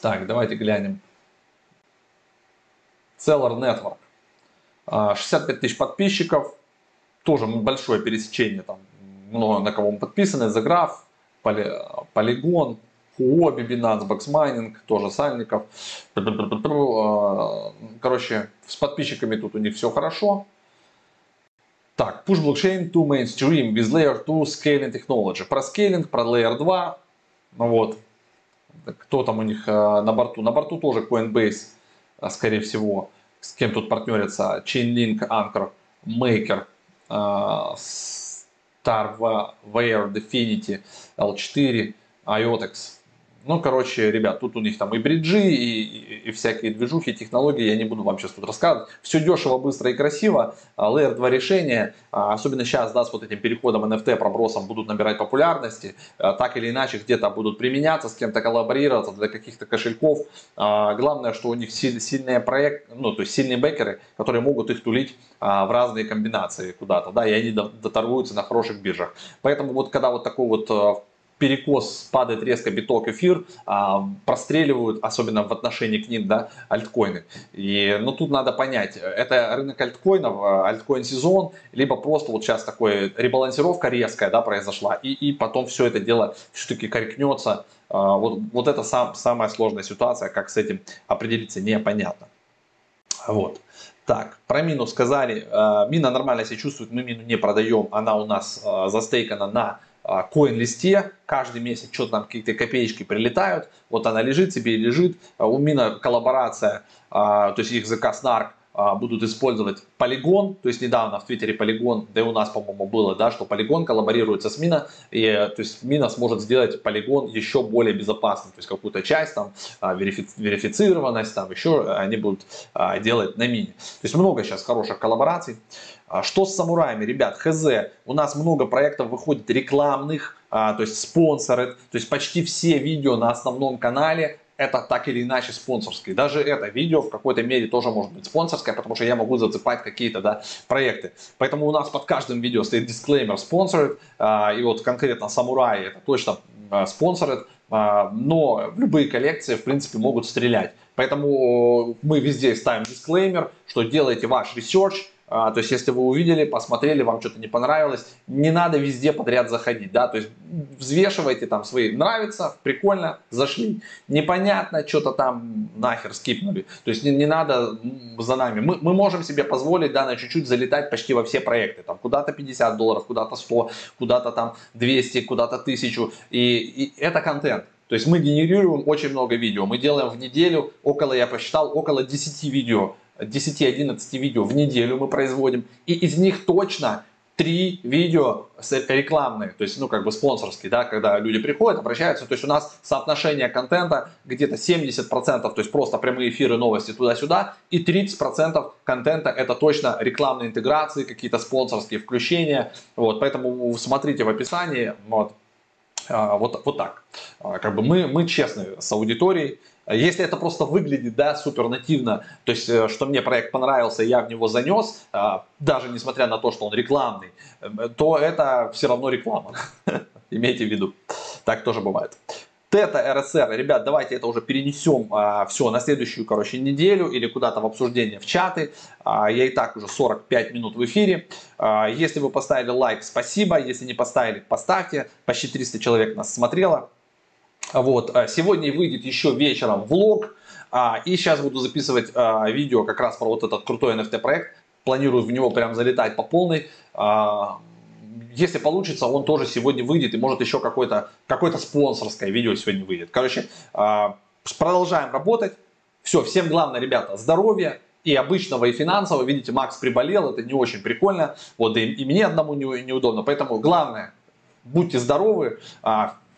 Так, давайте глянем. Cellar Network. 65 тысяч подписчиков, тоже большое пересечение, там много на кого мы подписаны, Заграф, Поли, Полигон, Huobi, Binance, Boxmining, тоже Сальников. Короче, с подписчиками тут у них все хорошо. Так, Push Blockchain to Mainstream with Layer 2 Scaling Technology. Про скейлинг, про Layer 2. Ну вот, кто там у них э, на борту? На борту тоже Coinbase, э, скорее всего. С кем тут партнерится? Chainlink, Anchor, Maker, Starware, Definity, L4, IOTEX. Ну, короче, ребят, тут у них там и бриджи, и, и, всякие движухи, технологии, я не буду вам сейчас тут рассказывать. Все дешево, быстро и красиво. А, Layer 2 решения, а, особенно сейчас, да, с вот этим переходом NFT, пробросом будут набирать популярности, а, так или иначе где-то будут применяться, с кем-то коллаборироваться для каких-то кошельков. Главное, что у них сильные проекты, ну, то есть сильные бэкеры, которые могут их тулить в разные комбинации куда-то, да, и они доторгуются на хороших биржах. Поэтому вот когда вот такой вот перекос падает резко биток, эфир, а, простреливают, особенно в отношении к ним, да, альткоины. И, ну, тут надо понять, это рынок альткоинов, а, альткоин сезон, либо просто вот сейчас такой ребалансировка резкая, да, произошла, и, и потом все это дело все-таки корректнется. А, вот, вот это сам, самая сложная ситуация, как с этим определиться, непонятно. Вот. Так, про мину сказали. Мина нормально себя чувствует, мы мину не продаем. Она у нас застейкана на коин-листе, каждый месяц что-то там какие-то копеечки прилетают, вот она лежит себе лежит, а, у Мина коллаборация, а, то есть их заказ НАРК а, будут использовать полигон, то есть недавно в Твиттере полигон, да и у нас, по-моему, было, да, что полигон коллаборируется с Мина, и то есть Мина сможет сделать полигон еще более безопасным, то есть какую-то часть там верифи- верифицированность, там еще они будут делать на Мине. То есть много сейчас хороших коллабораций. Что с самураями, ребят, хз, у нас много проектов выходит рекламных, то есть спонсоры, то есть почти все видео на основном канале это так или иначе спонсорский. Даже это видео в какой-то мере тоже может быть спонсорское, потому что я могу зацепать какие-то да, проекты. Поэтому у нас под каждым видео стоит дисклеймер sponsored, а, и вот конкретно самураи это точно а, а, но любые коллекции в принципе могут стрелять. Поэтому мы везде ставим дисклеймер, что делайте ваш research, а, то есть, если вы увидели, посмотрели, вам что-то не понравилось, не надо везде подряд заходить, да, то есть взвешивайте там свои, нравится, прикольно, зашли, непонятно, что-то там нахер скипнули, то есть не, не надо за нами, мы, мы можем себе позволить, да, на чуть-чуть залетать почти во все проекты, там куда-то 50 долларов, куда-то 100, куда-то там 200, куда-то 1000, и, и это контент, то есть мы генерируем очень много видео. Мы делаем в неделю около, я посчитал, около 10 видео 10-11 видео в неделю мы производим, и из них точно три видео рекламные, то есть, ну, как бы спонсорские, да, когда люди приходят, обращаются, то есть у нас соотношение контента где-то 70%, то есть просто прямые эфиры, новости туда-сюда, и 30% контента это точно рекламные интеграции, какие-то спонсорские включения, вот, поэтому смотрите в описании, вот, а, вот, вот так. А, как бы мы, мы честны с аудиторией, Если это просто выглядит, да, супер нативно, то есть, э, что мне проект понравился, я в него занес, а, даже несмотря на то, что он рекламный, э, то это все равно реклама. Имейте в виду. Так тоже бывает. Тета РСР, ребят, давайте это уже перенесем а, все на следующую, короче, неделю или куда-то в обсуждение в чаты. А, я и так уже 45 минут в эфире. А, если вы поставили лайк, спасибо. Если не поставили, поставьте. Почти 300 человек нас смотрело. Вот, а, сегодня выйдет еще вечером влог. А, и сейчас буду записывать а, видео как раз про вот этот крутой NFT проект. Планирую в него прям залетать по полной. Если получится, он тоже сегодня выйдет, и может еще какое-то какое спонсорское видео сегодня выйдет. Короче, продолжаем работать. Все, всем главное, ребята, здоровья и обычного, и финансового. Видите, Макс приболел, это не очень прикольно. Вот и, и мне одному не, неудобно. Поэтому главное, будьте здоровы,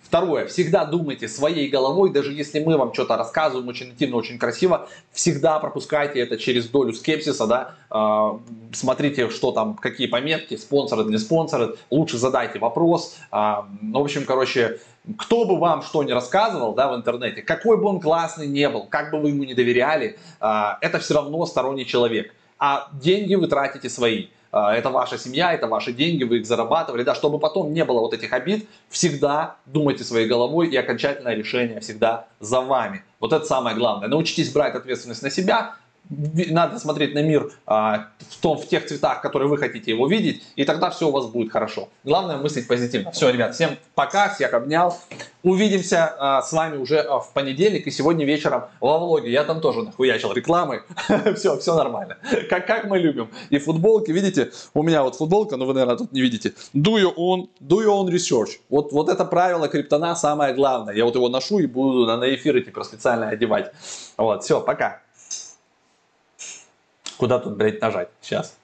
Второе, всегда думайте своей головой, даже если мы вам что-то рассказываем очень интимно, очень красиво, всегда пропускайте это через долю скепсиса, да, э, смотрите, что там, какие пометки, спонсоры, не спонсоры, лучше задайте вопрос, э, в общем, короче, кто бы вам что ни рассказывал да, в интернете, какой бы он классный не был, как бы вы ему не доверяли, э, это все равно сторонний человек, а деньги вы тратите свои. А, это ваша семья, это ваши деньги, вы их зарабатывали, да, чтобы потом не было вот этих обид, всегда думайте своей головой и окончательное решение всегда за вами. Вот это самое главное. Научитесь брать ответственность на себя, надо смотреть на мир а, в, том, в тех цветах, которые вы хотите его видеть, и тогда все у вас будет хорошо. Главное мыслить позитивно. Все, ребят, всем пока, всех обнял. Увидимся а, с вами уже а, в понедельник и сегодня вечером во влоге. Я там тоже нахуячил рекламы. все, все нормально. Как, как мы любим. И футболки, видите, у меня вот футболка, но вы, наверное, тут не видите. Do your own, do your own research. Вот, вот это правило криптона самое главное. Я вот его ношу и буду на, на эфиры теперь специально одевать. Вот, все, пока. Куда тут, блядь, нажать? Сейчас.